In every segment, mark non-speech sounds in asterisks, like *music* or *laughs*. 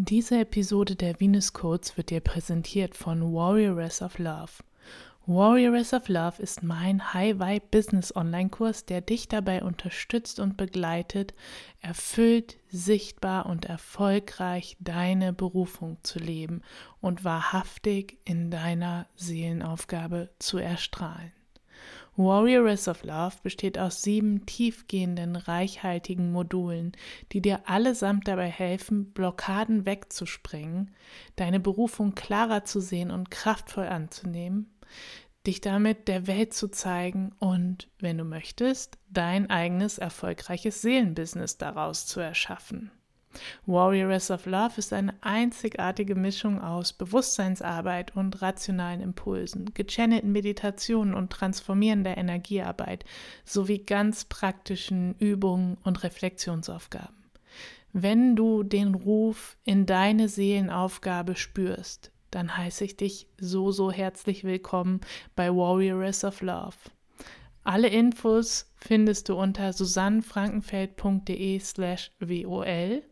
Diese Episode der Venus Codes wird dir präsentiert von Warrioress of Love. Warrioress of Love ist mein High-Vibe Business Online-Kurs, der dich dabei unterstützt und begleitet, erfüllt, sichtbar und erfolgreich deine Berufung zu leben und wahrhaftig in deiner Seelenaufgabe zu erstrahlen. Warrioress of Love besteht aus sieben tiefgehenden, reichhaltigen Modulen, die dir allesamt dabei helfen, Blockaden wegzuspringen, deine Berufung klarer zu sehen und kraftvoll anzunehmen, dich damit der Welt zu zeigen und, wenn du möchtest, dein eigenes erfolgreiches Seelenbusiness daraus zu erschaffen. Warrioress of Love ist eine einzigartige Mischung aus Bewusstseinsarbeit und rationalen Impulsen, gechannelten Meditationen und transformierender Energiearbeit sowie ganz praktischen Übungen und Reflexionsaufgaben. Wenn du den Ruf in deine Seelenaufgabe spürst, dann heiße ich dich so, so herzlich willkommen bei Warrioress of Love. Alle Infos findest du unter susannenfrankenfeld.de slash wol.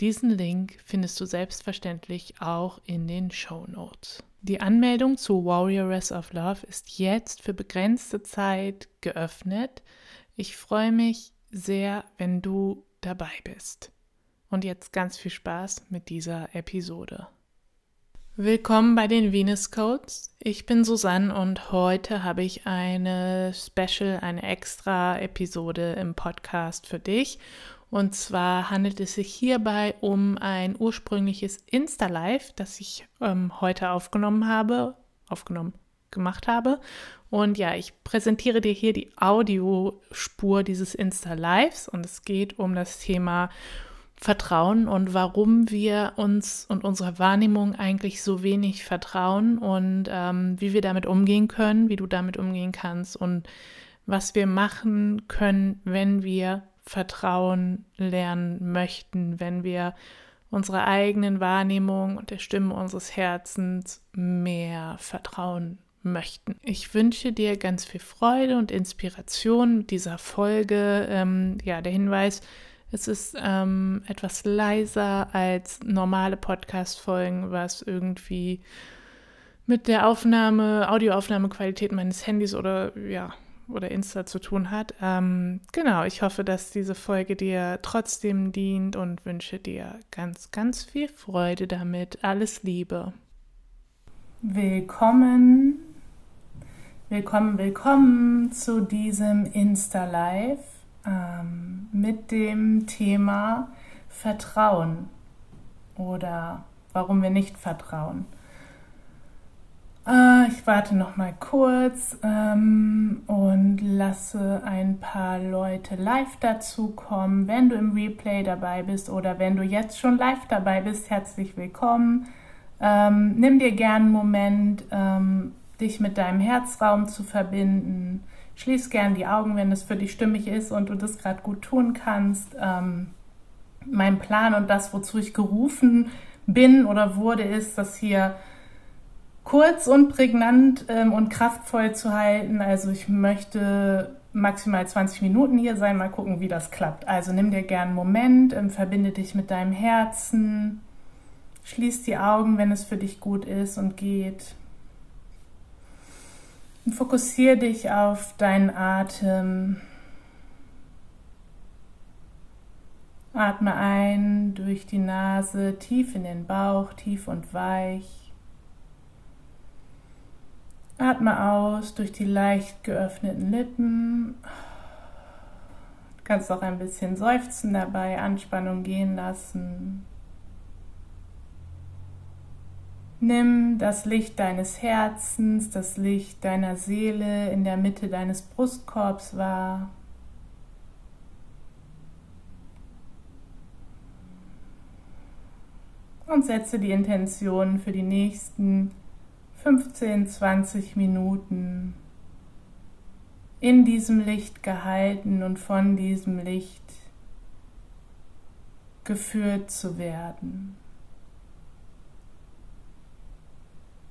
Diesen Link findest du selbstverständlich auch in den Show Notes. Die Anmeldung zu Warrioress of Love ist jetzt für begrenzte Zeit geöffnet. Ich freue mich sehr, wenn du dabei bist. Und jetzt ganz viel Spaß mit dieser Episode. Willkommen bei den Venus Codes. Ich bin Susanne und heute habe ich eine Special, eine extra Episode im Podcast für dich. Und zwar handelt es sich hierbei um ein ursprüngliches Insta-Live, das ich ähm, heute aufgenommen habe, aufgenommen gemacht habe. Und ja, ich präsentiere dir hier die Audiospur dieses Insta-Lives und es geht um das Thema vertrauen und warum wir uns und unserer Wahrnehmung eigentlich so wenig vertrauen und ähm, wie wir damit umgehen können, wie du damit umgehen kannst und was wir machen können, wenn wir Vertrauen lernen möchten, wenn wir unserer eigenen Wahrnehmung und der Stimme unseres Herzens mehr vertrauen möchten. Ich wünsche dir ganz viel Freude und Inspiration mit dieser Folge. Ähm, ja, der Hinweis, es ist ähm, etwas leiser als normale Podcast-Folgen, was irgendwie mit der Aufnahme, Audioaufnahmequalität meines Handys oder ja, oder Insta zu tun hat. Ähm, genau, ich hoffe, dass diese Folge dir trotzdem dient und wünsche dir ganz, ganz viel Freude damit. Alles Liebe. Willkommen, willkommen, willkommen zu diesem Insta Live ähm, mit dem Thema Vertrauen oder warum wir nicht vertrauen. Äh, ich warte noch mal kurz ähm, und lasse ein paar Leute live dazukommen. Wenn du im Replay dabei bist oder wenn du jetzt schon live dabei bist, herzlich willkommen. Ähm, nimm dir gern einen Moment, ähm, dich mit deinem Herzraum zu verbinden Schließ gern die Augen, wenn es für dich stimmig ist und du das gerade gut tun kannst. Ähm, mein Plan und das, wozu ich gerufen bin oder wurde, ist, das hier kurz und prägnant ähm, und kraftvoll zu halten. Also ich möchte maximal 20 Minuten hier sein, mal gucken, wie das klappt. Also nimm dir gern einen Moment, ähm, verbinde dich mit deinem Herzen, schließ die Augen, wenn es für dich gut ist und geht. Fokussiere dich auf deinen Atem. Atme ein durch die Nase tief in den Bauch, tief und weich. Atme aus durch die leicht geöffneten Lippen. Du kannst auch ein bisschen seufzen dabei, Anspannung gehen lassen. Nimm das Licht deines Herzens, das Licht deiner Seele in der Mitte deines Brustkorbs wahr. Und setze die Intention für die nächsten 15, 20 Minuten in diesem Licht gehalten und von diesem Licht geführt zu werden.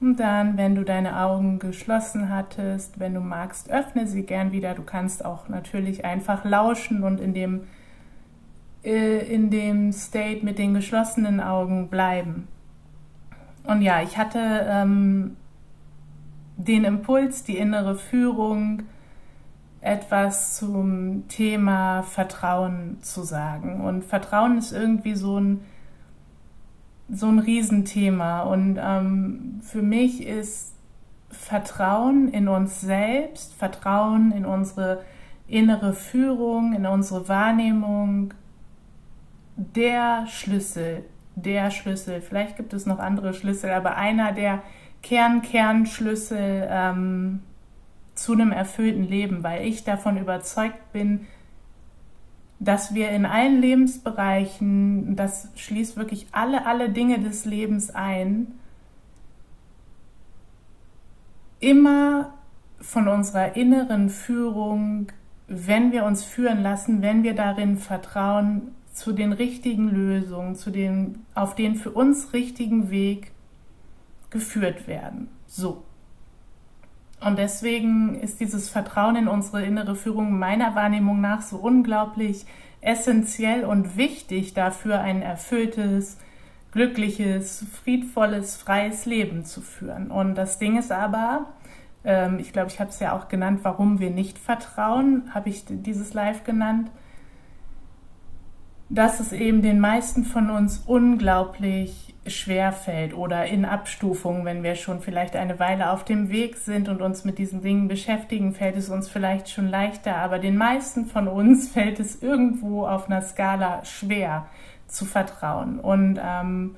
Und dann, wenn du deine Augen geschlossen hattest, wenn du magst, öffne sie gern wieder. Du kannst auch natürlich einfach lauschen und in dem äh, in dem State mit den geschlossenen Augen bleiben. Und ja, ich hatte ähm, den Impuls, die innere Führung, etwas zum Thema Vertrauen zu sagen. Und Vertrauen ist irgendwie so ein, so ein Riesenthema. Und ähm, für mich ist Vertrauen in uns selbst, Vertrauen in unsere innere Führung, in unsere Wahrnehmung, der Schlüssel, der Schlüssel. Vielleicht gibt es noch andere Schlüssel, aber einer der Kern-Kernschlüssel ähm, zu einem erfüllten Leben, weil ich davon überzeugt bin, dass wir in allen Lebensbereichen, das schließt wirklich alle, alle Dinge des Lebens ein, immer von unserer inneren Führung, wenn wir uns führen lassen, wenn wir darin vertrauen, zu den richtigen Lösungen, zu den, auf den für uns richtigen Weg geführt werden. So. Und deswegen ist dieses Vertrauen in unsere innere Führung meiner Wahrnehmung nach so unglaublich essentiell und wichtig dafür, ein erfülltes, glückliches, friedvolles, freies Leben zu führen. Und das Ding ist aber, ähm, ich glaube, ich habe es ja auch genannt, warum wir nicht vertrauen, habe ich dieses Live genannt, dass es eben den meisten von uns unglaublich schwer fällt oder in Abstufungen, wenn wir schon vielleicht eine Weile auf dem Weg sind und uns mit diesen Dingen beschäftigen, fällt es uns vielleicht schon leichter, aber den meisten von uns *laughs* fällt es irgendwo auf einer Skala schwer zu vertrauen. Und ähm,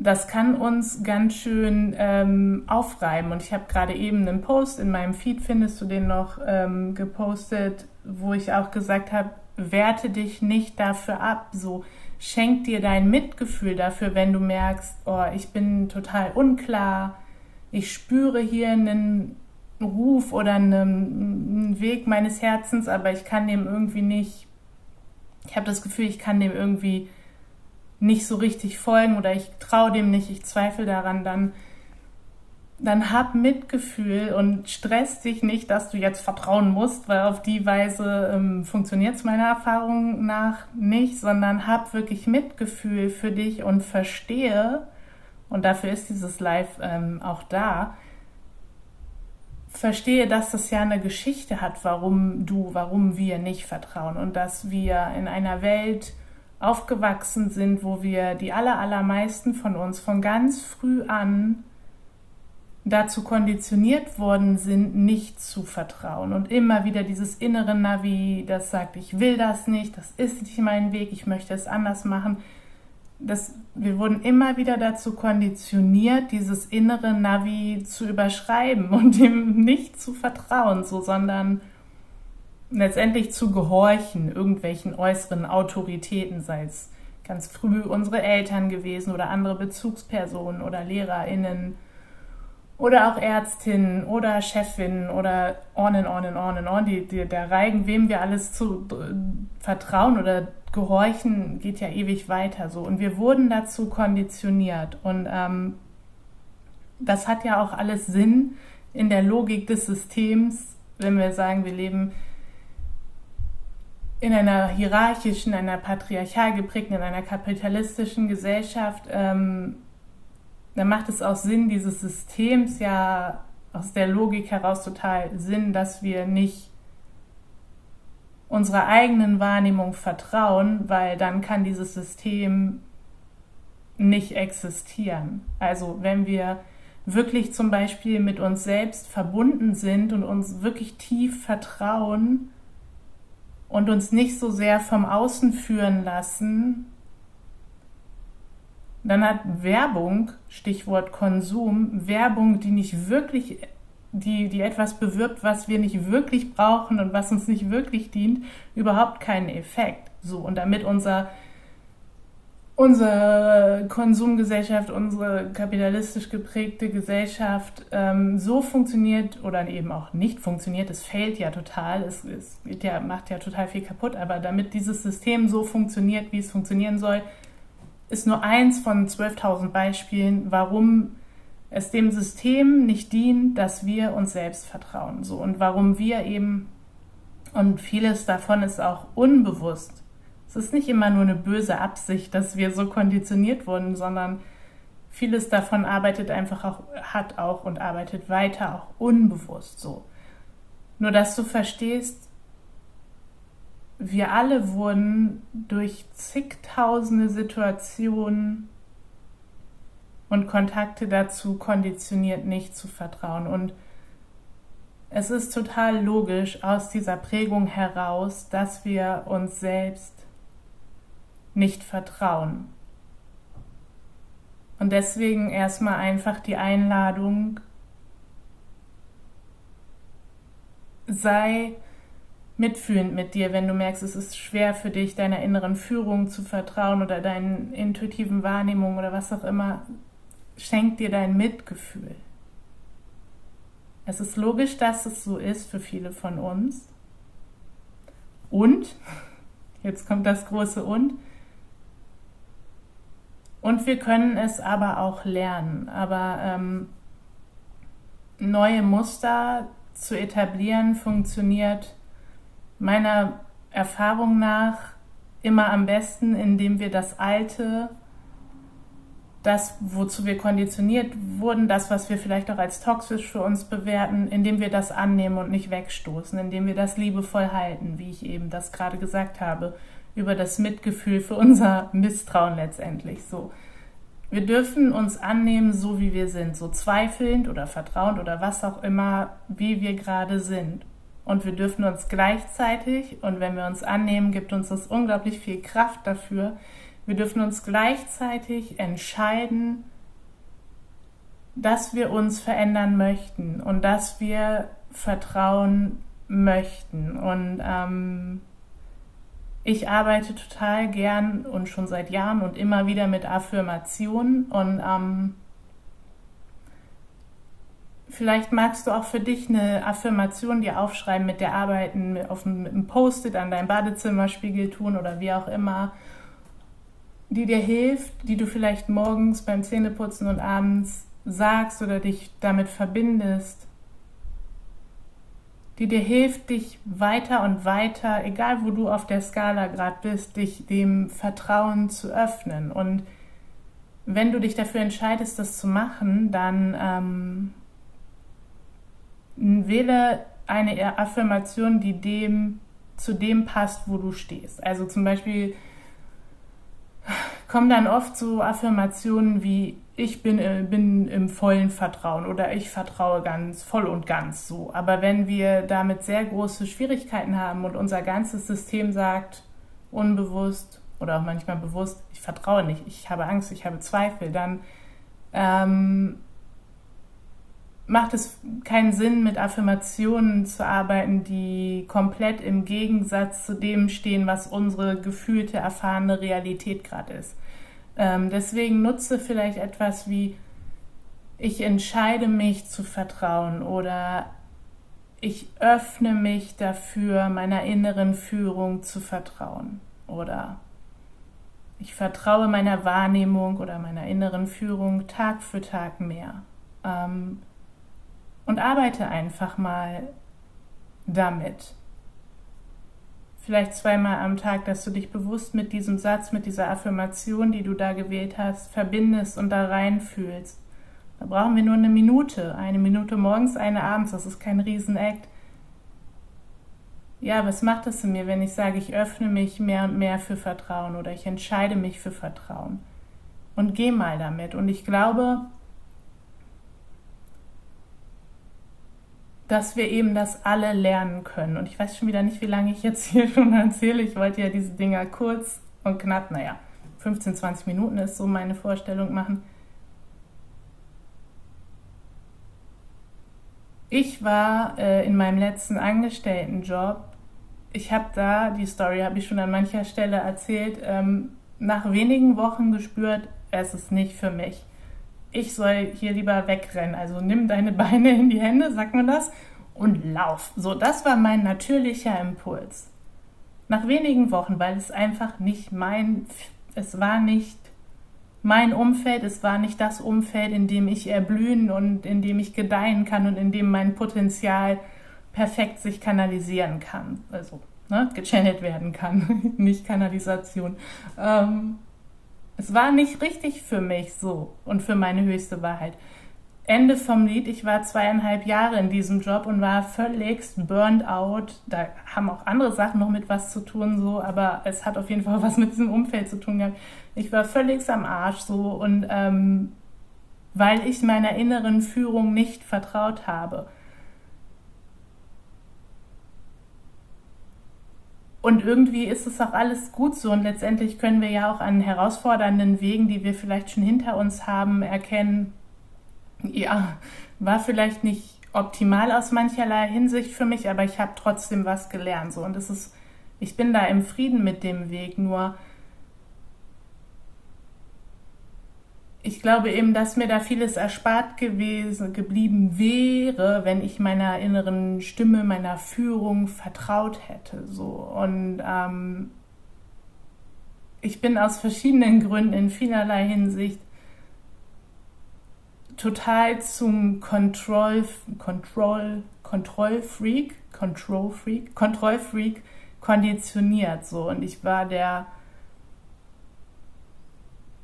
das kann uns ganz schön ähm, aufreiben. Und ich habe gerade eben einen Post in meinem Feed, findest du den noch, ähm, gepostet, wo ich auch gesagt habe, werte dich nicht dafür ab, so schenk dir dein Mitgefühl dafür, wenn du merkst, oh, ich bin total unklar, ich spüre hier einen Ruf oder einen, Weg meines Herzens, aber ich kann dem irgendwie nicht, ich habe das Gefühl, ich kann dem irgendwie nicht so richtig folgen oder ich traue dem nicht, ich zweifle daran, dann dann hab Mitgefühl und stress dich nicht, dass du jetzt vertrauen musst, weil auf die Weise ähm, funktioniert es meiner Erfahrung nach nicht, sondern hab wirklich Mitgefühl für dich und verstehe, und dafür ist dieses Live ähm, auch da, verstehe, dass das ja eine Geschichte hat, warum du, warum wir nicht vertrauen und dass wir in einer Welt aufgewachsen sind, wo wir die aller, allermeisten von uns von ganz früh an dazu konditioniert worden sind, nicht zu vertrauen. Und immer wieder dieses innere Navi, das sagt, ich will das nicht, das ist nicht mein Weg, ich möchte es anders machen. Das, wir wurden immer wieder dazu konditioniert, dieses innere Navi zu überschreiben und *laughs* dem nicht zu vertrauen, so, sondern letztendlich zu gehorchen, irgendwelchen äußeren Autoritäten, sei es ganz früh unsere Eltern gewesen oder andere Bezugspersonen oder LehrerInnen oder auch Ärztinnen oder Chefinnen oder on and on and on and on. Die, die, der Reigen, wem wir alles zu äh, vertrauen oder gehorchen, geht ja ewig weiter so. Und wir wurden dazu konditioniert. Und ähm, das hat ja auch alles Sinn in der Logik des Systems, wenn wir sagen, wir leben in einer hierarchischen, einer patriarchal geprägten, in einer kapitalistischen Gesellschaft. Ähm, dann macht es auch Sinn dieses Systems ja aus der Logik heraus total Sinn, dass wir nicht unserer eigenen Wahrnehmung vertrauen, weil dann kann dieses System nicht existieren. Also wenn wir wirklich zum Beispiel mit uns selbst verbunden sind und uns wirklich tief vertrauen und uns nicht so sehr vom Außen führen lassen, dann hat Werbung, Stichwort Konsum, Werbung, die nicht wirklich, die, die etwas bewirbt, was wir nicht wirklich brauchen und was uns nicht wirklich dient, überhaupt keinen Effekt. So, und damit unser, unsere Konsumgesellschaft, unsere kapitalistisch geprägte Gesellschaft ähm, so funktioniert oder eben auch nicht funktioniert, es fehlt ja total, es, es ja, macht ja total viel kaputt, aber damit dieses System so funktioniert, wie es funktionieren soll, ist nur eins von 12.000 Beispielen, warum es dem System nicht dient, dass wir uns selbst vertrauen. So und warum wir eben Und vieles davon ist auch unbewusst. Es ist nicht immer nur eine böse Absicht, dass wir so konditioniert wurden, sondern vieles davon arbeitet einfach auch, hat auch und arbeitet weiter auch unbewusst so. Nur dass du verstehst, wir alle wurden durch zigtausende Situationen und Kontakte dazu konditioniert, nicht zu vertrauen. Und es ist total logisch aus dieser Prägung heraus, dass wir uns selbst nicht vertrauen. Und deswegen erstmal einfach die Einladung, sei mitfühlend mit dir, wenn du merkst, es ist schwer für dich, deiner inneren Führung zu vertrauen oder deinen intuitiven Wahrnehmungen oder was auch immer. Schenk dir dein Mitgefühl. Es ist logisch, dass es so ist für viele von uns. Und, *laughs* jetzt kommt das große Und, und wir können es aber auch lernen. Aber ähm, neue Muster zu etablieren funktioniert meiner Erfahrung nach immer am besten, indem wir das Alte, das, wozu wir konditioniert wurden, das, was wir vielleicht auch als toxisch für uns bewerten, indem wir das annehmen und nicht wegstoßen, indem wir das liebevoll halten, wie ich eben das gerade gesagt habe, über das Mitgefühl für unser Misstrauen letztendlich so. Wir dürfen uns annehmen, so wie wir sind, so zweifelnd oder vertrauend oder was auch immer, wie wir gerade sind. Und wir dürfen uns gleichzeitig, und wenn wir uns annehmen, gibt uns das unglaublich viel Kraft dafür, wir dürfen uns gleichzeitig entscheiden, dass wir uns verändern möchten und dass wir vertrauen möchten. Und ähm, ich arbeite total gern und schon seit Jahren und immer wieder mit Affirmationen und ähm, Vielleicht magst du auch für dich eine Affirmation dir aufschreiben, mit der arbeiten, auf einem Post-it an deinem Badezimmerspiegel tun oder wie auch immer, die dir hilft, die du vielleicht morgens beim Zähneputzen und abends sagst oder dich damit verbindest, die dir hilft, dich weiter und weiter, egal wo du auf der Skala gerade bist, dich dem Vertrauen zu öffnen. Und wenn du dich dafür entscheidest, das zu machen, dann ähm, wähle eine Affirmation, die dem zu dem passt, wo du stehst. Also zum Beispiel *sighs* kommen dann oft so Affirmationen wie ich bin, äh, bin im vollen Vertrauen oder ich vertraue ganz voll und ganz so. Aber wenn wir damit sehr große Schwierigkeiten haben und unser ganzes System sagt, unbewusst oder auch manchmal bewusst, ich vertraue nicht, ich habe Angst, ich habe Zweifel, dann ähm, macht es keinen Sinn, mit Affirmationen zu arbeiten, die komplett im Gegensatz zu dem stehen, was unsere gefühlte, erfahrene Realität gerade ist. Ähm, deswegen nutze vielleicht etwas wie ich entscheide mich zu vertrauen oder ich öffne mich dafür, meiner inneren Führung zu vertrauen oder ich vertraue meiner Wahrnehmung oder meiner inneren Führung Tag für Tag mehr. Ähm, und arbeite einfach mal damit. Vielleicht zweimal am Tag, dass du dich bewusst mit diesem Satz, mit dieser Affirmation, die du da gewählt hast, verbindest und da reinfühlst. Da brauchen wir nur eine Minute. Eine Minute morgens, eine abends. Das ist kein Riesenakt. Ja, was macht das in mir, wenn ich sage, ich öffne mich mehr und mehr für Vertrauen oder ich entscheide mich für Vertrauen? Und geh mal damit. Und ich glaube, dass wir eben das alle lernen können. Und ich weiß schon wieder nicht, wie lange ich jetzt hier *laughs* schon erzähle. Ich wollte ja diese Dinger kurz und knapp, naja, 15, 20 Minuten ist so meine Vorstellung machen. Ich war äh, in meinem letzten Angestelltenjob. Ich habe da, die Story habe ich schon an mancher Stelle erzählt, ähm, nach wenigen Wochen gespürt, es ist nicht für mich ich soll hier lieber wegrennen. Also nimm deine *laughs* Beine in die Hände, sagt man das, und lauf. So, das war mein natürlicher Impuls. Nach wenigen Wochen, weil es einfach nicht mein, es war nicht mein Umfeld, es war nicht das Umfeld, in dem ich erblühen und in dem ich gedeihen kann und in dem mein Potenzial perfekt sich kanalisieren kann. Also ne, gechannelt werden kann, *laughs* nicht Kanalisation. Ähm, es war nicht richtig für mich so und für meine höchste Wahrheit. Ende vom Lied, ich war zweieinhalb Jahre in diesem Job und war völligst burned out. Da haben auch andere Sachen noch mit was zu tun, so, aber es hat auf jeden Fall was mit diesem Umfeld zu tun gehabt. Ich war völligst am Arsch so und ähm, weil ich meiner inneren Führung nicht vertraut habe. Und irgendwie ist es auch alles gut so und letztendlich können wir ja auch an herausfordernden Wegen, die wir vielleicht schon hinter uns haben, erkennen, ja, war vielleicht nicht optimal aus mancherlei Hinsicht für mich, aber ich habe trotzdem was gelernt. So. Und es ist, ich bin da im Frieden mit dem Weg, nur ich glaube eben, dass mir da vieles erspart gewesen, geblieben wäre, wenn ich meiner inneren Stimme, meiner Führung vertraut hätte. So. Und ähm, ich bin aus verschiedenen Gründen in vielerlei Hinsicht total zum Control, Control, Kontrollfreak, Control Freak, Kontrollfreak konditioniert so und ich war der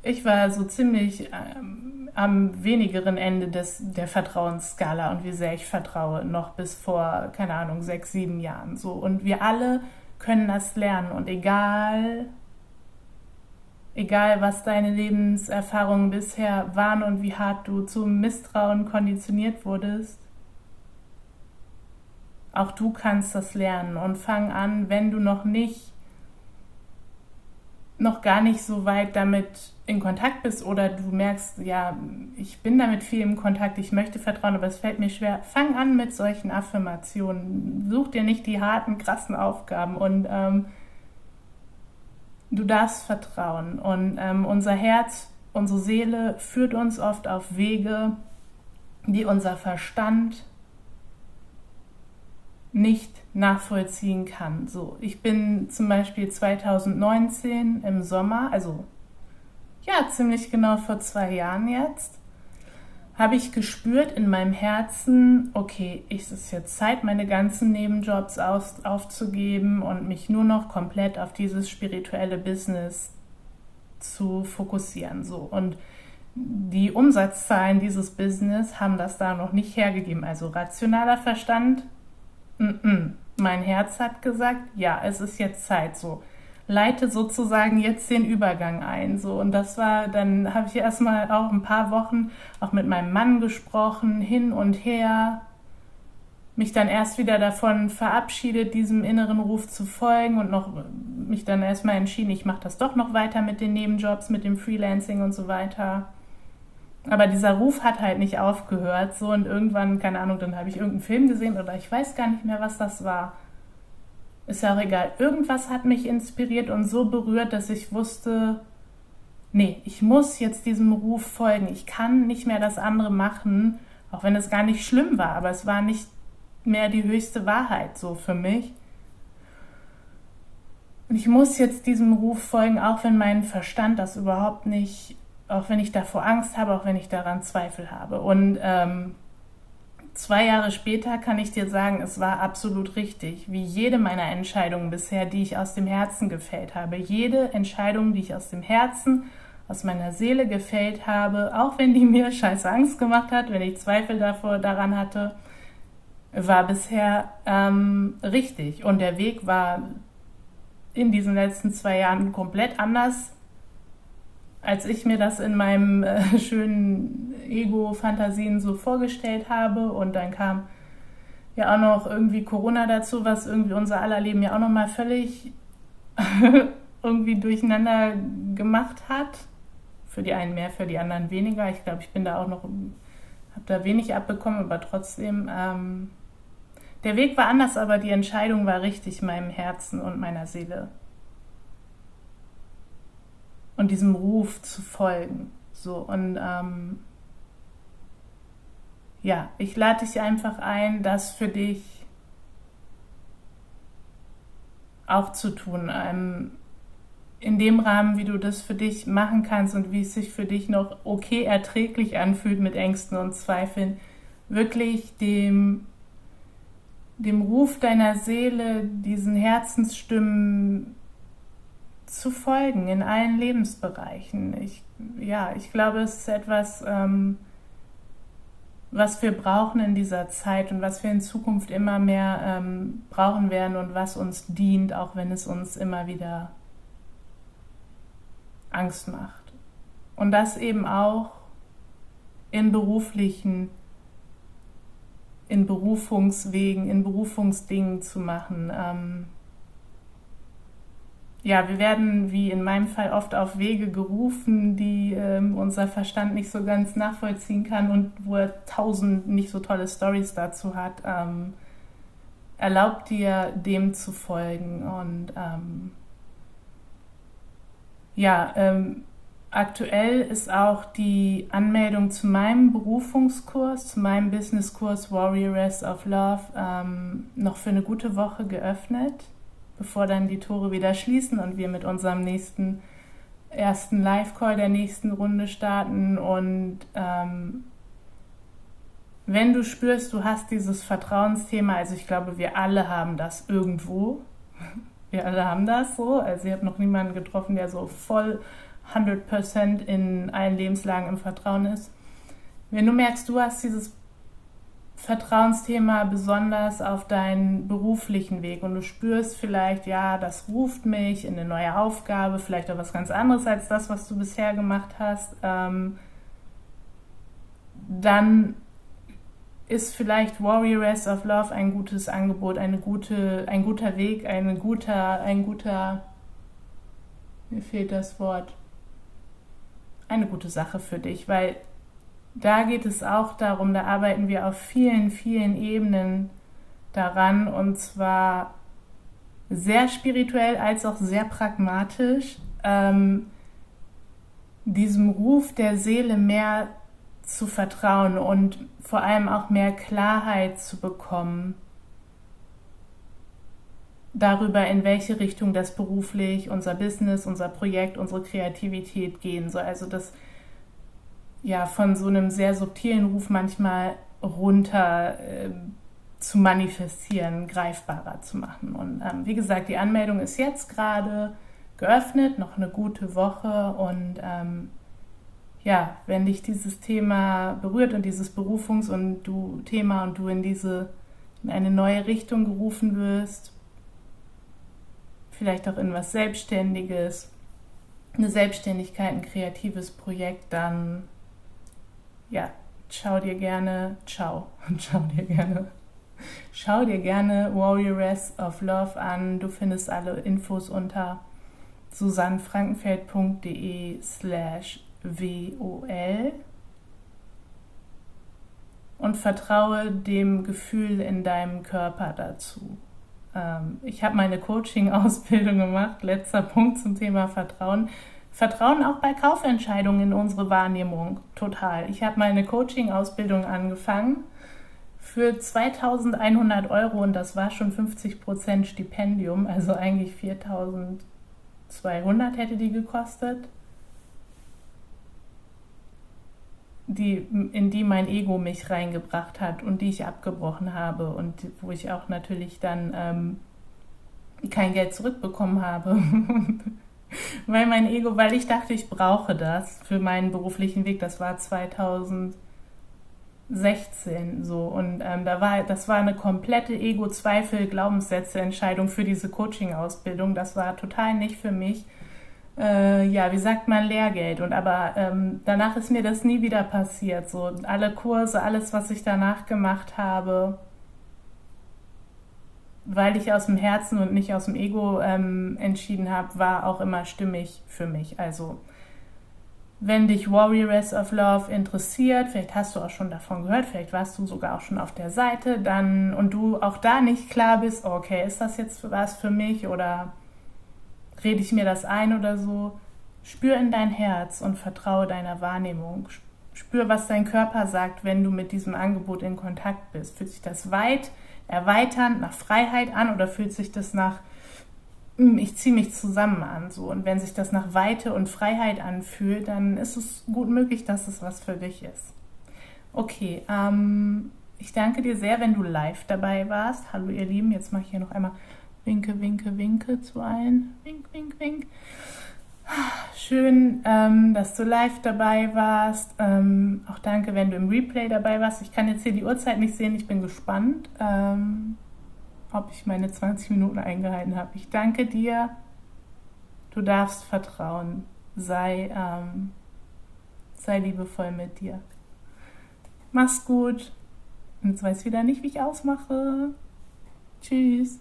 ich war so ziemlich ähm, am wenigeren Ende des, der Vertrauensskala und wie sehr ich vertraue, noch bis vor, keine Ahnung, sechs, sieben Jahren. So. Und wir alle können das lernen. Und egal, egal was deine Lebenserfahrungen bisher waren und wie hart du zum Misstrauen konditioniert wurdest, auch du kannst das lernen und fang an, wenn du noch nicht noch gar nicht so weit damit in Kontakt bist oder du merkst, ja, ich bin damit viel im Kontakt, ich möchte vertrauen, aber es fällt mir schwer, fang an mit solchen Affirmationen. Such dir nicht die harten, krassen Aufgaben und ähm, du darfst vertrauen. Und ähm, unser Herz, unsere Seele führt uns oft auf Wege, die unser Verstand nicht nachvollziehen kann. So, ich bin zum Beispiel 2019 im Sommer, also ja, ziemlich genau vor zwei Jahren jetzt, habe ich gespürt in meinem Herzen, okay, es ist jetzt Zeit, meine ganzen Nebenjobs aus, aufzugeben und mich nur noch komplett auf dieses spirituelle Business zu fokussieren. So und die Umsatzzahlen dieses Business haben das da noch nicht hergegeben. Also rationaler Verstand Mm -mm. Mein Herz hat gesagt, ja, es ist jetzt Zeit so. Leite sozusagen jetzt den Übergang ein. So. Und das war, dann habe ich erstmal auch ein paar Wochen auch mit meinem Mann gesprochen, hin und her, mich dann erst wieder davon verabschiedet, diesem inneren Ruf zu folgen und noch mich dann erstmal entschieden, ich mache das doch noch weiter mit den Nebenjobs, mit dem Freelancing und so weiter. Aber dieser Ruf hat halt nicht aufgehört. So und irgendwann, keine Ahnung, dann habe ich irgendeinen Film gesehen oder ich weiß gar nicht mehr, was das war. Ist ja auch egal. Irgendwas hat mich inspiriert und so berührt, dass ich wusste, nee, ich muss jetzt diesem Ruf folgen. Ich kann nicht mehr das andere machen, auch wenn es gar nicht schlimm war, aber es war nicht mehr die höchste Wahrheit so für mich. Und ich muss jetzt diesem Ruf folgen, auch wenn mein Verstand das überhaupt nicht auch wenn ich davor Angst habe, auch wenn ich daran Zweifel habe. Und ähm, zwei Jahre später kann ich dir sagen, es war absolut richtig, wie jede meiner Entscheidungen bisher, die ich aus dem Herzen gefällt habe. Jede Entscheidung, die ich aus dem Herzen, aus meiner Seele gefällt habe, auch wenn die mir scheiße Angst gemacht hat, wenn ich Zweifel davor daran hatte, war bisher ähm, richtig. Und der Weg war in diesen letzten zwei Jahren komplett anders als ich mir das in meinem äh, schönen Ego-Fantasien so vorgestellt habe und dann kam ja auch noch irgendwie Corona dazu, was irgendwie unser aller Leben ja auch nochmal völlig *laughs* irgendwie durcheinander gemacht hat. Für die einen mehr, für die anderen weniger. Ich glaube, ich bin da auch noch, habe da wenig abbekommen, aber trotzdem, ähm, der Weg war anders, aber die Entscheidung war richtig meinem Herzen und meiner Seele und diesem Ruf zu folgen. So und ähm, ja, ich lade dich einfach ein, das für dich auch zu tun. Ähm, in dem Rahmen, wie du das für dich machen kannst und wie es sich für dich noch okay erträglich anfühlt mit Ängsten und Zweifeln, wirklich dem dem Ruf deiner Seele, diesen Herzensstimmen zu folgen in allen Lebensbereichen. Ich, ja, ich glaube, es ist etwas, ähm, was wir brauchen in dieser Zeit und was wir in Zukunft immer mehr ähm, brauchen werden und was uns dient, auch wenn es uns immer wieder Angst macht. Und das eben auch in beruflichen, in Berufungswegen, in Berufungsdingen zu machen. Ähm, ja, wir werden, wie in meinem Fall, oft auf Wege gerufen, die ähm, unser Verstand nicht so ganz nachvollziehen kann und wo er tausend nicht so tolle Stories dazu hat. Ähm, erlaubt dir, dem zu folgen. Und ähm, ja, ähm, aktuell ist auch die Anmeldung zu meinem Berufungskurs, zu meinem Businesskurs Warrioress of Love ähm, noch für eine gute Woche geöffnet bevor dann die Tore wieder schließen und wir mit unserem nächsten ersten Live-Call der nächsten Runde starten. Und ähm, wenn du spürst, du hast dieses Vertrauensthema, also ich glaube, wir alle haben das irgendwo. *laughs* Wir alle haben das so. Also ich habe noch niemanden getroffen, der so voll 100% in allen Lebenslagen im Vertrauen ist. Wenn du merkst, du hast dieses Vertrauensthema besonders auf deinen beruflichen Weg. Und du spürst vielleicht, ja, das ruft mich in eine neue Aufgabe, vielleicht auch was ganz anderes als das, was du bisher gemacht hast, ähm, dann ist vielleicht Warrioress of Love ein gutes Angebot, eine gute, ein guter Weg, eine guter, ein guter, mir fehlt das Wort, eine gute Sache für dich, weil da geht es auch darum, da arbeiten wir auf vielen, vielen Ebenen daran und zwar sehr spirituell als auch sehr pragmatisch, ähm, diesem Ruf der Seele mehr zu vertrauen und vor allem auch mehr Klarheit zu bekommen darüber, in welche Richtung das beruflich, unser Business, unser Projekt, unsere Kreativität gehen soll. Also das ja von so einem sehr subtilen Ruf manchmal runter äh, zu manifestieren, greifbarer zu machen. Und ähm, wie gesagt, die Anmeldung ist jetzt gerade geöffnet, noch eine gute Woche und ähm, ja, wenn dich dieses Thema berührt und dieses Berufungs- und du Thema und du in diese in eine neue Richtung gerufen wirst, vielleicht auch in was Selbstständiges, eine Selbstständigkeit, ein kreatives Projekt, dann ja, schau dir gerne, ciao, *laughs* schau dir gerne, schau dir gerne Warrioress of Love an. Du findest alle Infos unter susannfrankenfeld.de slash WOL und vertraue dem Gefühl in deinem Körper dazu. Ähm, ich habe meine Coaching-Ausbildung gemacht, letzter Punkt zum Thema Vertrauen. Vertrauen auch bei Kaufentscheidungen in unsere Wahrnehmung total. Ich habe meine Coaching-Ausbildung angefangen für 2100 Euro und das war schon 50 Prozent Stipendium, also eigentlich 4200 hätte die gekostet. Die, in die mein Ego mich reingebracht hat und die ich abgebrochen habe und wo ich auch natürlich dann ähm, kein Geld zurückbekommen habe. *laughs* *laughs* weil mein Ego, weil ich dachte, ich brauche das für meinen beruflichen Weg. Das war 2016 so und ähm, da war, das war eine komplette Ego-Zweifel, Glaubenssätze, Entscheidung für diese Coaching-Ausbildung. Das war total nicht für mich. Äh, ja, wie sagt man, Lehrgeld. Und aber ähm, danach ist mir das nie wieder passiert. So alle Kurse, alles, was ich danach gemacht habe, weil ich aus dem Herzen und nicht aus dem Ego ähm, entschieden habe, war auch immer stimmig für mich. Also wenn dich Warrioress of Love interessiert, vielleicht hast du auch schon davon gehört, vielleicht warst du sogar auch schon auf der Seite, dann und du auch da nicht klar bist, okay, ist das jetzt was für mich oder rede ich mir das ein oder so, spür in dein Herz und vertraue deiner Wahrnehmung. Spür, was dein Körper sagt, wenn du mit diesem Angebot in Kontakt bist. Fühlt sich das weit erweiternd, nach Freiheit an oder fühlt sich das nach, hm, ich ziehe mich zusammen an so. Und wenn sich das nach Weite und Freiheit anfühlt, dann ist es gut möglich, dass es was für dich ist. Okay, ähm, Ich danke dir sehr, wenn du live dabei warst. Hallo ihr Lieben, jetzt mache ich hier noch einmal Winke, Winke, Winke zu ein. Wink, wink, wink. Schön, ähm, dass du live dabei warst. Ähm, auch danke, wenn du im Replay dabei warst. Ich kann jetzt hier die Uhrzeit nicht sehen. Ich bin gespannt, ähm, ob ich meine 20 Minuten eingehalten habe. Ich danke dir. Du darfst vertrauen. Sei, ähm, sei liebevoll mit dir. Mach's gut. Und jetzt weiß ich wieder nicht, wie ich ausmache. Tschüss.